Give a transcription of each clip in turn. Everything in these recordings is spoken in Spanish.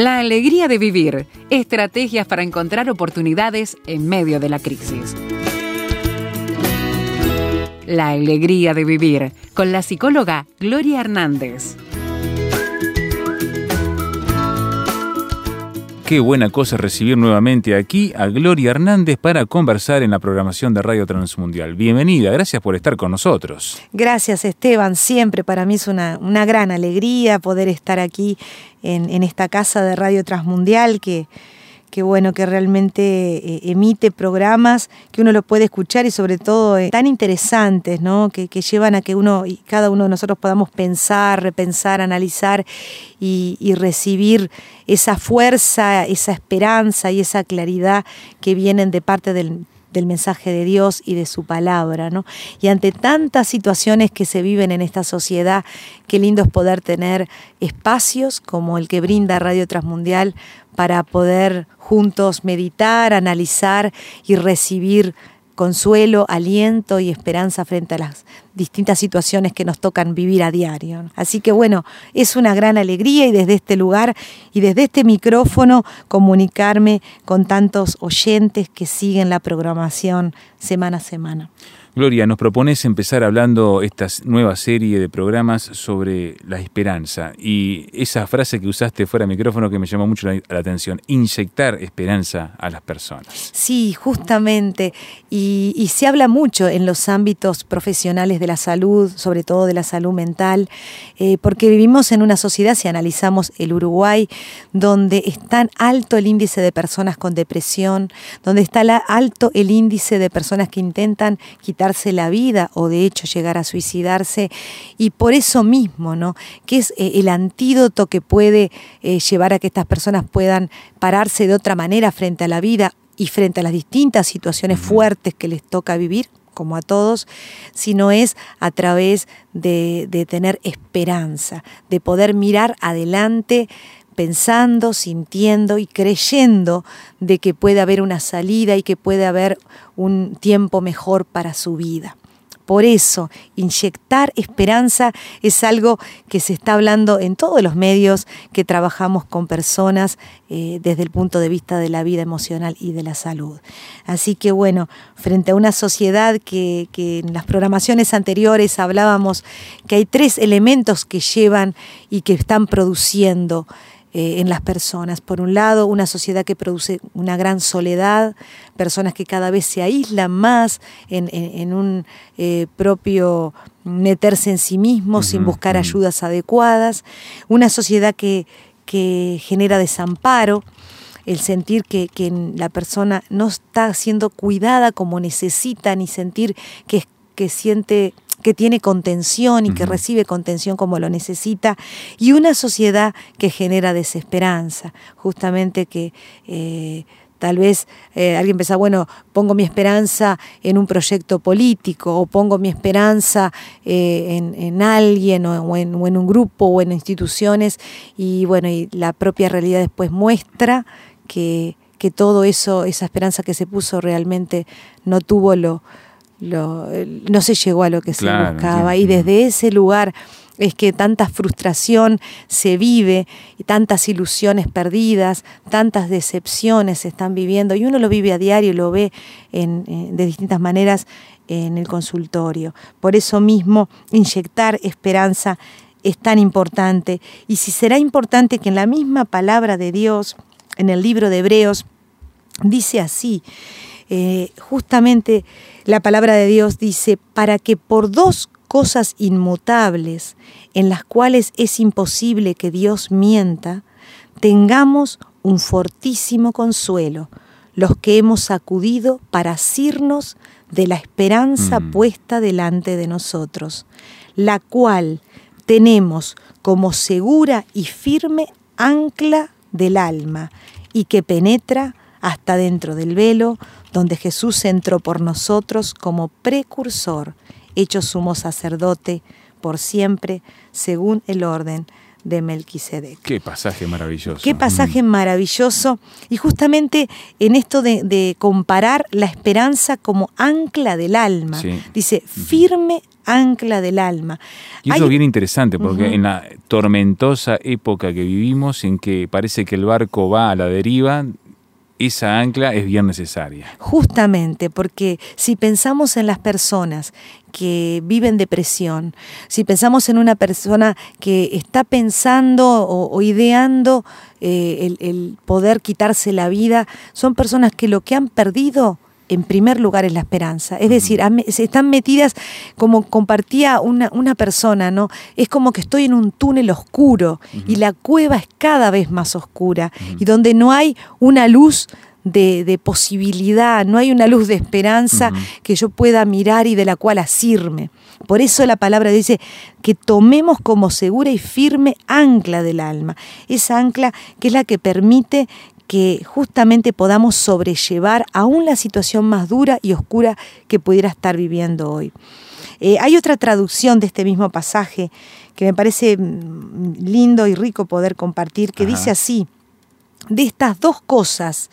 La alegría de vivir, estrategias para encontrar oportunidades en medio de la crisis. La alegría de vivir, con la psicóloga Gloria Hernández. Qué buena cosa recibir nuevamente aquí a Gloria Hernández para conversar en la programación de Radio Transmundial. Bienvenida, gracias por estar con nosotros. Gracias Esteban, siempre para mí es una, gran alegría poder estar aquí en, en esta casa de Radio Transmundial que que bueno, que realmente eh, emite programas que uno lo puede escuchar y sobre todo eh, tan interesantes, ¿no? Que, llevan a que uno y cada uno de nosotros podamos pensar, repensar, analizar y, y, recibir esa fuerza, esa esperanza y esa claridad que vienen de parte del, del mensaje de Dios y de su palabra, ¿no? Y ante tantas situaciones que se viven en esta sociedad, qué lindo es poder tener espacios como el que brinda Radio Transmundial para poder juntos meditar, analizar y recibir consuelo, aliento y esperanza frente a las distintas situaciones que nos tocan vivir a diario. Así que bueno, es una gran alegría y desde este lugar y desde este micrófono comunicarme con tantos oyentes que siguen la programación semana a semana. Gloria, nos propones empezar hablando esta nueva serie de programas sobre la esperanza y esa frase que usaste fuera de micrófono que me llamó mucho la, atención, inyectar esperanza a las personas. Sí, justamente, y, se habla mucho en los ámbitos profesionales de la salud, sobre todo de la salud mental, eh, porque vivimos en una sociedad, si analizamos el Uruguay, donde es tan alto el índice de personas con depresión, donde está alto el índice de personas que intentan quitar quitarse la vida o de hecho llegar a suicidarse y por eso mismo, ¿no? Que es eh, el antídoto que puede eh, llevar a que estas personas puedan pararse de otra manera frente a la vida y frente a las distintas situaciones fuertes que les toca vivir, como a todos, sino es a través de, de tener esperanza, de poder mirar adelante pensando, sintiendo y creyendo de que puede haber una salida y que puede haber un tiempo mejor para su vida. Por eso, inyectar esperanza es algo que se está hablando en todos los medios que trabajamos con personas eh, desde el punto de vista de la vida emocional y de la salud. Así que bueno, frente a una sociedad que, que en las programaciones anteriores hablábamos que hay tres elementos que llevan y que están produciendo eh, en las personas. Por un lado, una sociedad que produce una gran soledad, personas que cada vez se aíslan más en, un eh, propio meterse en sí mismo sin buscar ayudas adecuadas, una sociedad que, genera desamparo, el sentir que, que, la persona no está siendo cuidada como necesita, ni sentir que, que siente que tiene contención y que recibe contención como lo necesita, y una sociedad que genera desesperanza, justamente que... Eh, tal vez eh, alguien piensa, bueno, pongo mi esperanza en un proyecto político o pongo mi esperanza eh, en, alguien o en, un grupo o en instituciones y bueno, y la propia realidad después muestra que, que todo eso, esa esperanza que se puso realmente no tuvo lo, no se llegó a lo que se buscaba. Y desde ese lugar es que tanta frustración se vive, y tantas ilusiones perdidas, tantas decepciones se están viviendo, y uno lo vive a diario, lo ve en, de distintas maneras en el consultorio. Por eso mismo, inyectar esperanza es tan importante. Y si será importante que en la misma palabra de Dios, en el libro de Hebreos, dice así, eh, justamente la palabra de Dios dice, para que por dos cosas inmutables en las cuales es imposible que Dios mienta, tengamos un fortísimo consuelo, los que hemos acudido para asirnos de la esperanza mm. puesta delante de nosotros, la cual tenemos como segura y firme ancla del alma y que penetra hasta dentro del velo, donde Jesús entró por nosotros como precursor, hecho sumo sacerdote por siempre, según el orden de Melquisedec. Qué pasaje maravilloso. Qué pasaje maravilloso. Y justamente en esto de, comparar la esperanza como ancla del alma. Dice, firme ancla del alma. Y eso es bien interesante porque en la tormentosa época que vivimos, en que parece que el barco va a la deriva, esa ancla es bien necesaria. Justamente, porque si pensamos en las personas que viven depresión, si pensamos en una persona que está pensando o, ideando eh, el, poder quitarse la vida, son personas que lo que han perdido en primer lugar es la esperanza. Es decir, están metidas, como compartía una, una, persona, ¿no? Es como que estoy en un túnel oscuro y la cueva es cada vez más oscura y donde no hay una luz de, posibilidad, no hay una luz de esperanza que yo pueda mirar y de la cual asirme. Por eso la palabra dice que tomemos como segura y firme ancla del alma, esa ancla que es la que permite que justamente podamos sobrellevar aún la situación más dura y oscura que pudiera estar viviendo hoy. Eh, hay otra traducción de este mismo pasaje que me parece mm, lindo y rico poder compartir, que dice así, de estas dos cosas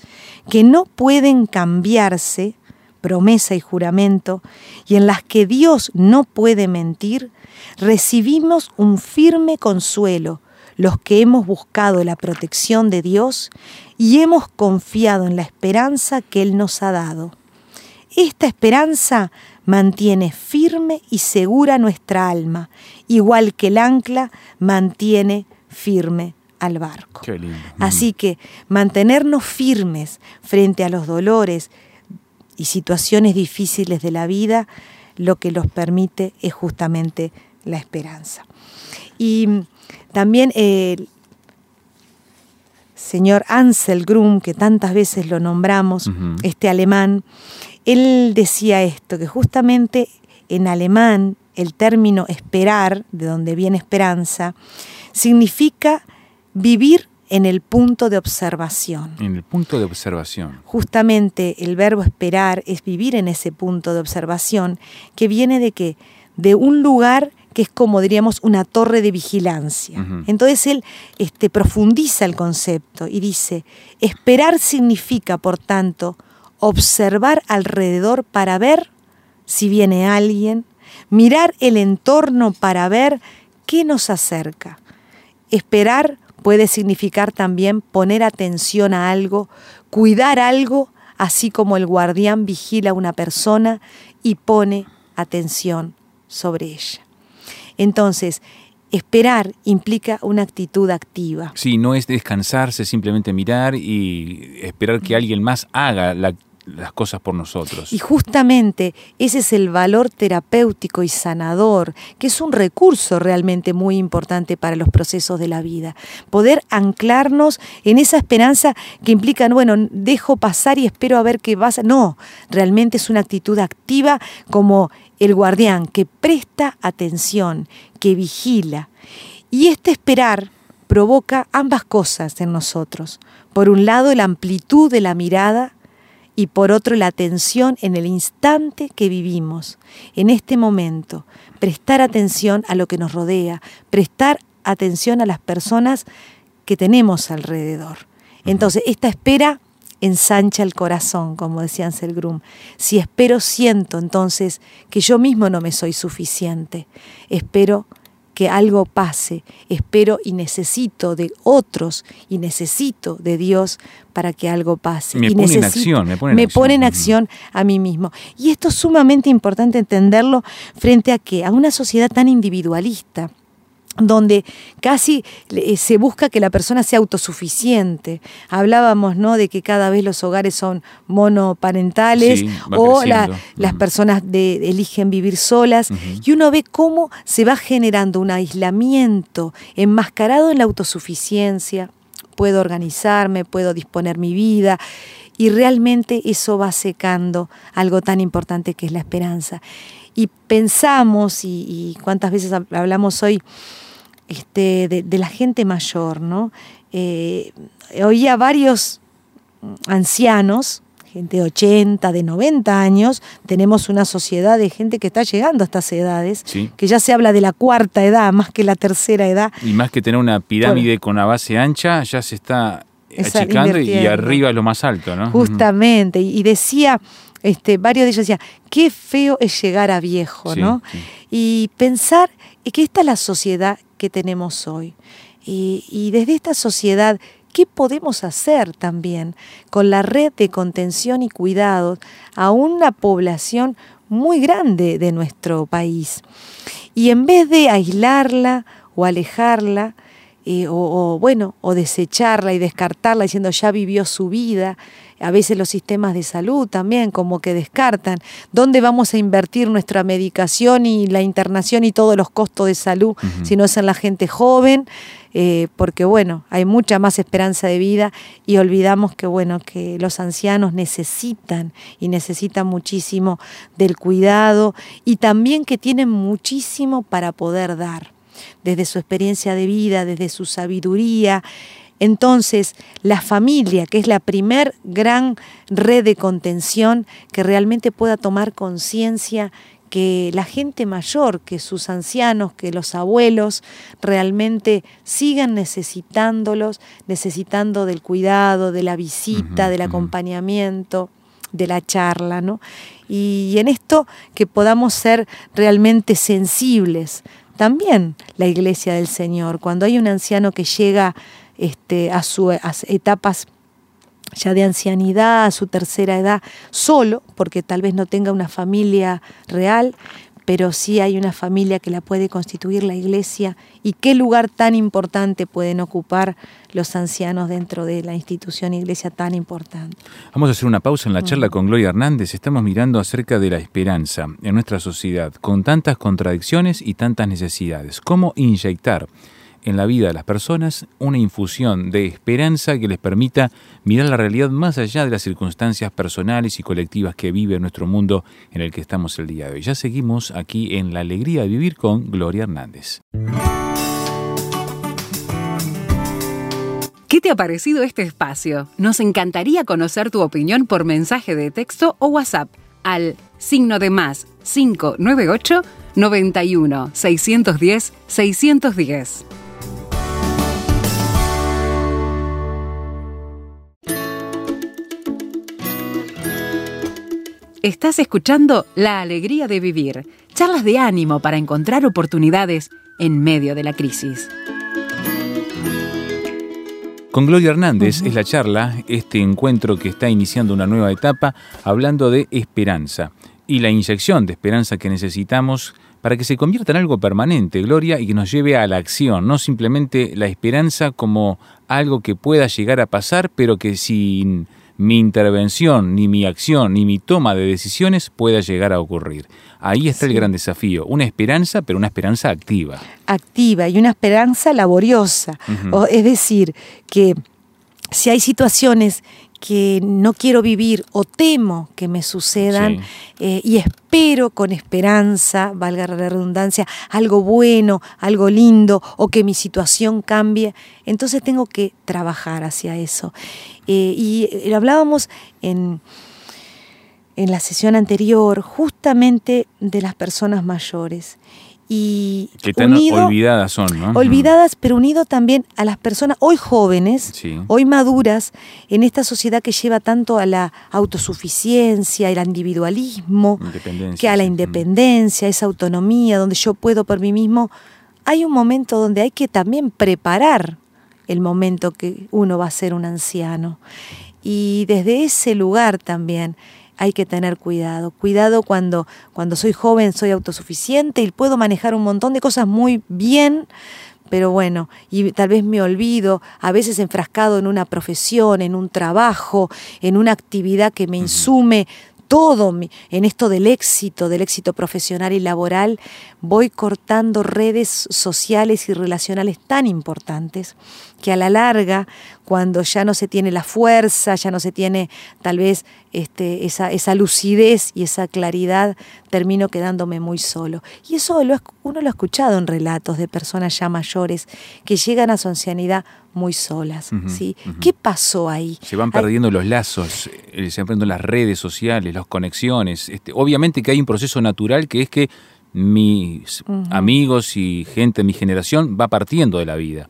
que no pueden cambiarse, promesa y juramento, y en las que Dios no puede mentir, recibimos un firme consuelo los que hemos buscado la protección de Dios y hemos confiado en la esperanza que Él nos ha dado. Esta esperanza mantiene firme y segura nuestra alma, igual que el ancla mantiene firme al barco. Así que mantenernos firmes frente a los dolores y situaciones difíciles de la vida, lo que los permite es justamente la esperanza. Y también el señor Ansel Grum, que tantas veces lo nombramos, este alemán, él decía esto, que justamente en alemán el término esperar, de donde viene esperanza, significa vivir en el punto de observación. En el punto de observación. Justamente el verbo esperar es vivir en ese punto de observación que viene de qué? De un lugar que es como diríamos una torre de vigilancia. Entonces él este, profundiza el concepto y dice, esperar significa, por tanto, observar alrededor para ver si viene alguien, mirar el entorno para ver qué nos acerca. Esperar puede significar también poner atención a algo, cuidar algo, así como el guardián vigila a una persona y pone atención sobre ella. Entonces, esperar implica una actitud activa. Sí, no es descansarse, simplemente mirar y esperar que alguien más haga la, las cosas por nosotros. Y justamente ese es el valor terapéutico y sanador, que es un recurso realmente muy importante para los procesos de la vida. Poder anclarnos en esa esperanza que implica, bueno, dejo pasar y espero a ver qué pasa. No, realmente es una actitud activa como el guardián que presta atención, que vigila. Y este esperar provoca ambas cosas en nosotros. Por un lado, la amplitud de la mirada y por otro la atención en el instante que vivimos, en este momento, prestar atención a lo que nos rodea, prestar atención a las personas que tenemos alrededor. Entonces, esta espera ensancha el corazón, como decía Anselm Si espero, siento entonces que yo mismo no me soy suficiente. Espero que algo pase, espero y necesito de otros y necesito de Dios para que algo pase. Me y pone en acción, me pone en acción. en acción a mí mismo. Y esto es sumamente importante entenderlo frente a qué? A una sociedad tan individualista donde casi eh, se busca que la persona sea autosuficiente. Hablábamos ¿no? de que cada vez los hogares son monoparentales o las personas eligen vivir solas y uno ve cómo se va generando un aislamiento enmascarado en la autosuficiencia. Puedo organizarme, puedo disponer mi vida y realmente eso va secando algo tan importante que es la esperanza. Y pensamos, y cuántas veces hablamos hoy, este, de, la gente mayor, ¿no? Eh, oía varios ancianos, gente de 80, de 90 años, tenemos una sociedad de gente que está llegando a estas edades, que ya se habla de la cuarta edad más que la tercera edad. Y más que tener una pirámide con una base ancha, ya se está achicando y arriba es lo más alto, ¿no? Justamente, y decía, este, varios de ellos decían, qué feo es llegar a viejo, ¿no? Y pensar que esta es la sociedad que tenemos hoy. y desde esta sociedad ¿Qué podemos hacer también con la red de contención y cuidados a una población muy grande de nuestro país? Y en vez de aislarla o alejarla, eh, o, bueno, o desecharla y descartarla diciendo ya vivió su vida, a veces los sistemas de salud también como que descartan dónde vamos a invertir nuestra medicación y la internación y todos los costos de salud si no es en la gente joven eh, porque bueno, hay mucha más esperanza de vida y olvidamos que bueno, que los ancianos necesitan y necesitan muchísimo del cuidado y también que tienen muchísimo para poder dar, desde su experiencia de vida, desde su sabiduría. Entonces, la familia, que es la primer gran red de contención que realmente pueda tomar conciencia que la gente mayor, que sus ancianos, que los abuelos realmente sigan necesitándolos, necesitando del cuidado, de la visita, del acompañamiento, de la charla, ¿no? Y en esto que podamos ser realmente sensibles. También la iglesia del Señor, cuando hay un anciano que llega este, a sus etapas ya de ancianidad, a su tercera edad, solo, porque tal vez no tenga una familia real, pero sí hay una familia que la puede constituir la iglesia y qué lugar tan importante pueden ocupar los ancianos dentro de la institución iglesia tan importante. Vamos a hacer una pausa en la charla con Gloria Hernández. Estamos mirando acerca de la esperanza en nuestra sociedad, con tantas contradicciones y tantas necesidades. ¿Cómo inyectar? En la vida de las personas una infusión de esperanza que les permita mirar la realidad más allá de las circunstancias personales y colectivas que vive nuestro mundo en el que estamos el día de hoy. Ya seguimos aquí en La Alegría de Vivir con Gloria Hernández. ¿Qué te ha parecido este espacio? Nos encantaría conocer tu opinión por mensaje de texto o WhatsApp al signo de más 598 91 610 610. Estás escuchando La Alegría de Vivir, charlas de ánimo para encontrar oportunidades en medio de la crisis. Con Gloria Hernández es la charla, este encuentro que está iniciando una nueva etapa, hablando de esperanza y la inyección de esperanza que necesitamos para que se convierta en algo permanente, Gloria, y que nos lleve a la acción, no simplemente la esperanza como algo que pueda llegar a pasar, pero que sin mi intervención, ni mi acción, ni mi toma de decisiones pueda llegar a ocurrir. Ahí está el gran desafío, una esperanza, pero una esperanza activa. Activa y una esperanza laboriosa. es decir, que si hay situaciones que no quiero vivir o temo que me sucedan eh, y espero con esperanza, valga la redundancia, algo bueno, algo lindo o que mi situación cambie, entonces tengo que trabajar hacia eso. Eh, y eh, hablábamos en, en la sesión anterior justamente de las personas mayores y que tan olvidadas son, ¿no? Olvidadas, pero unido también a las personas hoy jóvenes, hoy maduras, en esta sociedad que lleva tanto a la autosuficiencia, al individualismo, que a la independencia, esa autonomía, donde yo puedo por mí mismo. Hay un momento donde hay que también preparar el momento que uno va a ser un anciano. Y desde ese lugar también hay que tener cuidado. Cuidado cuando, cuando soy joven, soy autosuficiente y puedo manejar un montón de cosas muy bien, pero bueno, y tal vez me olvido, a veces enfrascado en una profesión, en un trabajo, en una actividad que me insume todo en esto del éxito, del éxito profesional y laboral, voy cortando redes sociales y relacionales tan importantes que a la larga cuando ya no se tiene la fuerza, ya no se tiene tal vez este, esa, esa lucidez y esa claridad, termino quedándome muy solo. Y eso uno lo ha escuchado en relatos de personas ya mayores que llegan a su ancianidad muy solas. ¿sí? ¿Qué pasó ahí? Se van perdiendo los lazos, eh, se van perdiendo las redes sociales, las conexiones. Este, obviamente que hay un proceso natural que es que mis amigos y gente de mi generación va partiendo de la vida.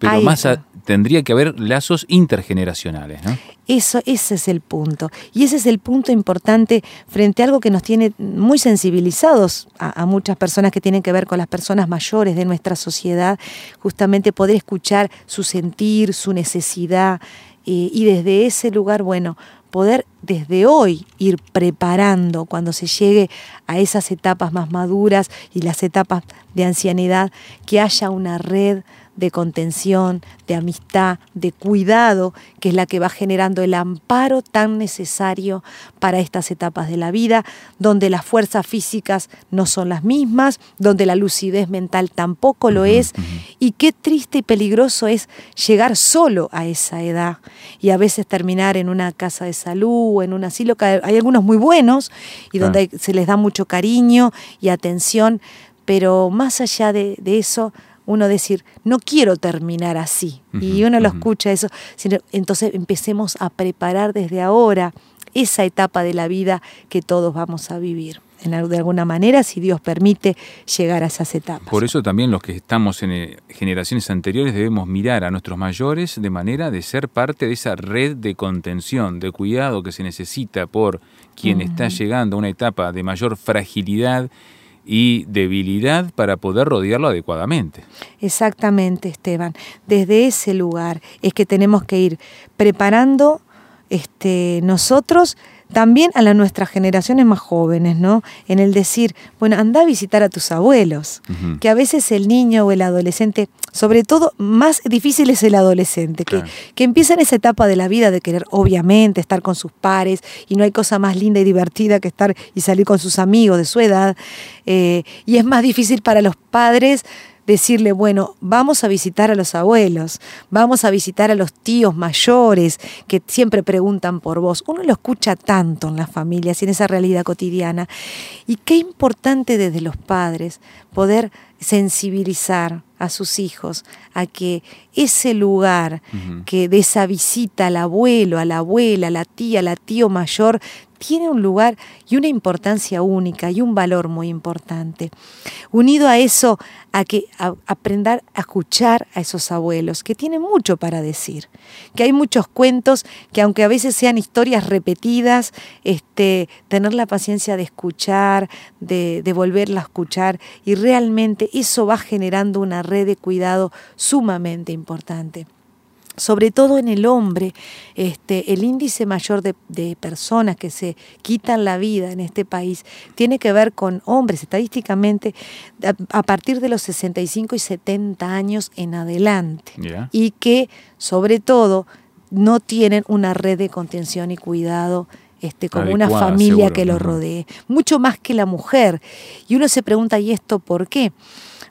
Pero más tendría que haber lazos intergeneracionales, ¿no? Eso, ese es el punto. Y ese es el punto importante frente a algo que nos tiene muy sensibilizados a, muchas personas que tienen que ver con las personas mayores de nuestra sociedad, justamente poder escuchar su sentir, su necesidad, eh, y desde ese lugar, bueno, poder desde hoy ir preparando cuando se llegue a esas etapas más maduras y las etapas de ancianidad, que haya una red de contención, de amistad, de cuidado, que es la que va generando el amparo tan necesario para estas etapas de la vida, donde las fuerzas físicas no son las mismas, donde la lucidez mental tampoco lo es, y qué triste y peligroso es llegar solo a esa edad y a veces terminar en una casa de salud o en un asilo, que hay algunos muy buenos y donde se les da mucho cariño y atención, pero más allá de, de eso, uno decir, no quiero terminar así. y uno lo escucha eso. entonces empecemos a preparar desde ahora esa etapa de la vida que todos vamos a vivir. En, de alguna manera, si Dios permite llegar a esas etapas. Por eso también los que estamos en eh, generaciones anteriores debemos mirar a nuestros mayores de manera de ser parte de esa red de contención, de cuidado que se necesita por quien está llegando a una etapa de mayor fragilidad y debilidad para poder rodearlo adecuadamente. Exactamente, Esteban. Desde ese lugar es que tenemos que ir preparando este, nosotros también a las nuestras generaciones más jóvenes, ¿no? En el decir, bueno, anda a visitar a tus abuelos, que a veces el niño o el adolescente, sobre todo más difícil es el adolescente, que, que empieza en esa etapa de la vida de querer obviamente estar con sus pares y no hay cosa más linda y divertida que estar y salir con sus amigos de su edad, eh, y es más difícil para los padres decirle, bueno, vamos a visitar a los abuelos, vamos a visitar a los tíos mayores que siempre preguntan por vos. Uno lo escucha tanto en las familias y en esa realidad cotidiana. Y qué importante desde los padres poder sensibilizar a sus hijos a que ese lugar que de esa visita al abuelo, a la abuela, a la tía, al tío mayor, tiene un lugar y una importancia única y un valor muy importante. Unido a eso, a que aprender a escuchar a esos abuelos, que tienen mucho para decir, que hay muchos cuentos que aunque a veces sean historias repetidas, este, tener la paciencia de escuchar, de, de volverla a escuchar, y realmente eso va generando una red de cuidado sumamente importante sobre todo en el hombre, este, el índice mayor de, personas que se quitan la vida en este país tiene que ver con hombres, estadísticamente, a, partir de los 65 y 70 años en adelante. Y que, sobre todo, no tienen una red de contención y cuidado este, como una familia que lo rodee, mucho más que la mujer. Y uno se pregunta, ¿y esto por qué?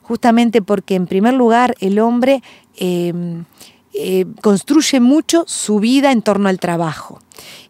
Justamente porque, en primer lugar, el hombre... Em, eh, construye mucho su vida en torno al trabajo.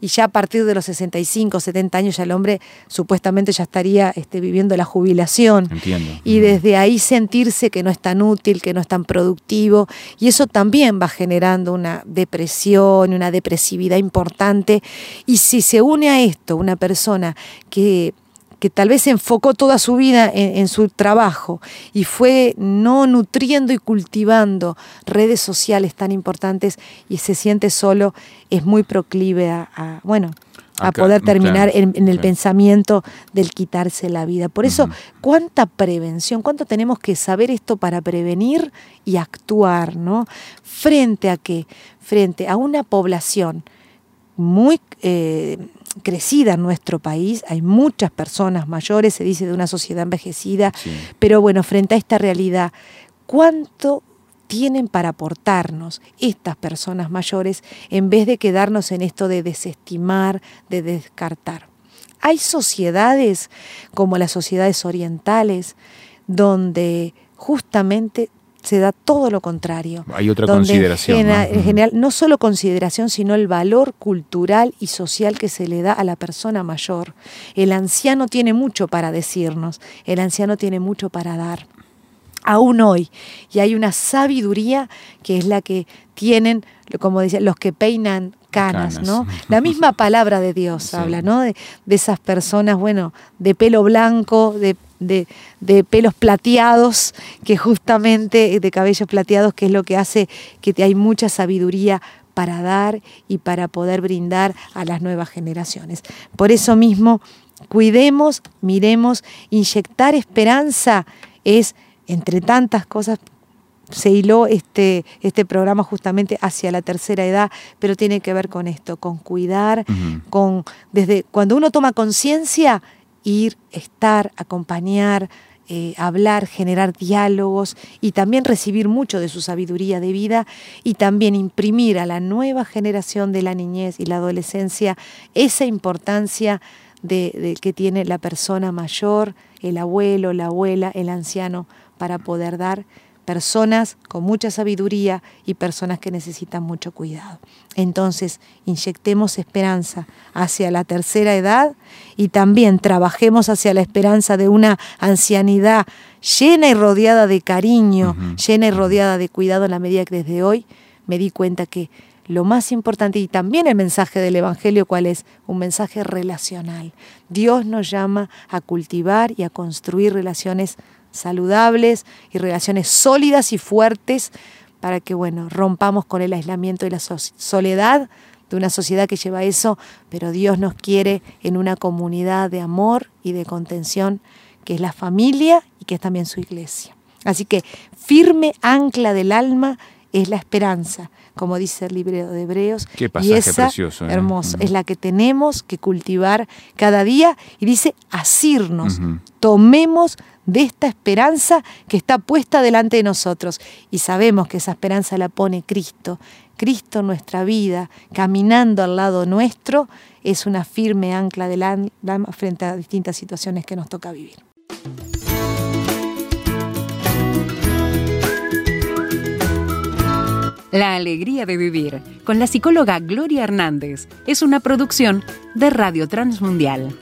Y ya a partir de los 65, 70 años ya el hombre supuestamente ya estaría este, viviendo la jubilación. Entiendo. Y desde ahí sentirse que no es tan útil, que no es tan productivo. Y eso también va generando una depresión, una depresividad importante. Y si se une a esto una persona que que tal vez enfocó toda su vida en, su trabajo y fue no nutriendo y cultivando redes sociales tan importantes y se siente solo, es muy proclive a, bueno, a poder terminar en, el pensamiento del quitarse la vida. Por eso, cuánta prevención, cuánto tenemos que saber esto para prevenir y actuar, ¿no? Frente a qué? Frente a una población muy eh, crecida en nuestro país, hay muchas personas mayores, se dice de una sociedad envejecida, pero bueno, frente a esta realidad, ¿cuánto tienen para aportarnos estas personas mayores en vez de quedarnos en esto de desestimar, de descartar? Hay sociedades como las sociedades orientales donde justamente se da todo lo contrario. Hay otra consideración. En, general, no solo consideración, sino el valor cultural y social que se le da a la persona mayor. El anciano tiene mucho para decirnos, el anciano tiene mucho para dar. aún hoy. Y hay una sabiduría que es la que tienen, como decía, los que peinan canas, ¿no? La misma palabra de Dios habla, ¿no? De, esas personas, bueno, de pelo blanco, de, de, pelos plateados, que justamente, de cabellos plateados, que es lo que hace que hay mucha sabiduría para dar y para poder brindar a las nuevas generaciones. Por eso mismo, cuidemos, miremos, inyectar esperanza es entre tantas cosas, se hiló este, este programa justamente hacia la tercera edad, pero tiene que ver con esto, con cuidar, con desde cuando uno toma conciencia, ir, estar, acompañar, eh, hablar, generar diálogos y también recibir mucho de su sabiduría de vida y también imprimir a la nueva generación de la niñez y la adolescencia esa importancia de que tiene la persona mayor, el abuelo, la abuela, el anciano para poder dar personas con mucha sabiduría y personas que necesitan mucho cuidado. Entonces, inyectemos esperanza hacia la tercera edad y también trabajemos hacia la esperanza de una ancianidad llena y rodeada de cariño, llena y rodeada de cuidado en la medida que desde hoy me di cuenta que lo más importante y también el mensaje del Evangelio, ¿cuál es? Un mensaje relacional. Dios nos llama a cultivar y a construir relaciones saludables y relaciones sólidas y fuertes para que, bueno, rompamos con el aislamiento y la soledad de una sociedad que lleva eso, pero Dios nos quiere en una comunidad de amor y de contención que es la familia y que es también su iglesia. Así que firme ancla del alma es la esperanza, como dice el libro de Hebreos. y esa, precioso. ¿eh? Hermoso. Es la que tenemos que cultivar cada día. Y dice, asirnos, tomemos de esta esperanza que está puesta delante de nosotros. Y sabemos que esa esperanza la pone Cristo. Cristo en nuestra vida, caminando al lado nuestro, es una firme ancla del alma frente a distintas situaciones que nos toca vivir. La alegría de vivir con la psicóloga Gloria Hernández es una producción de Radio Transmundial.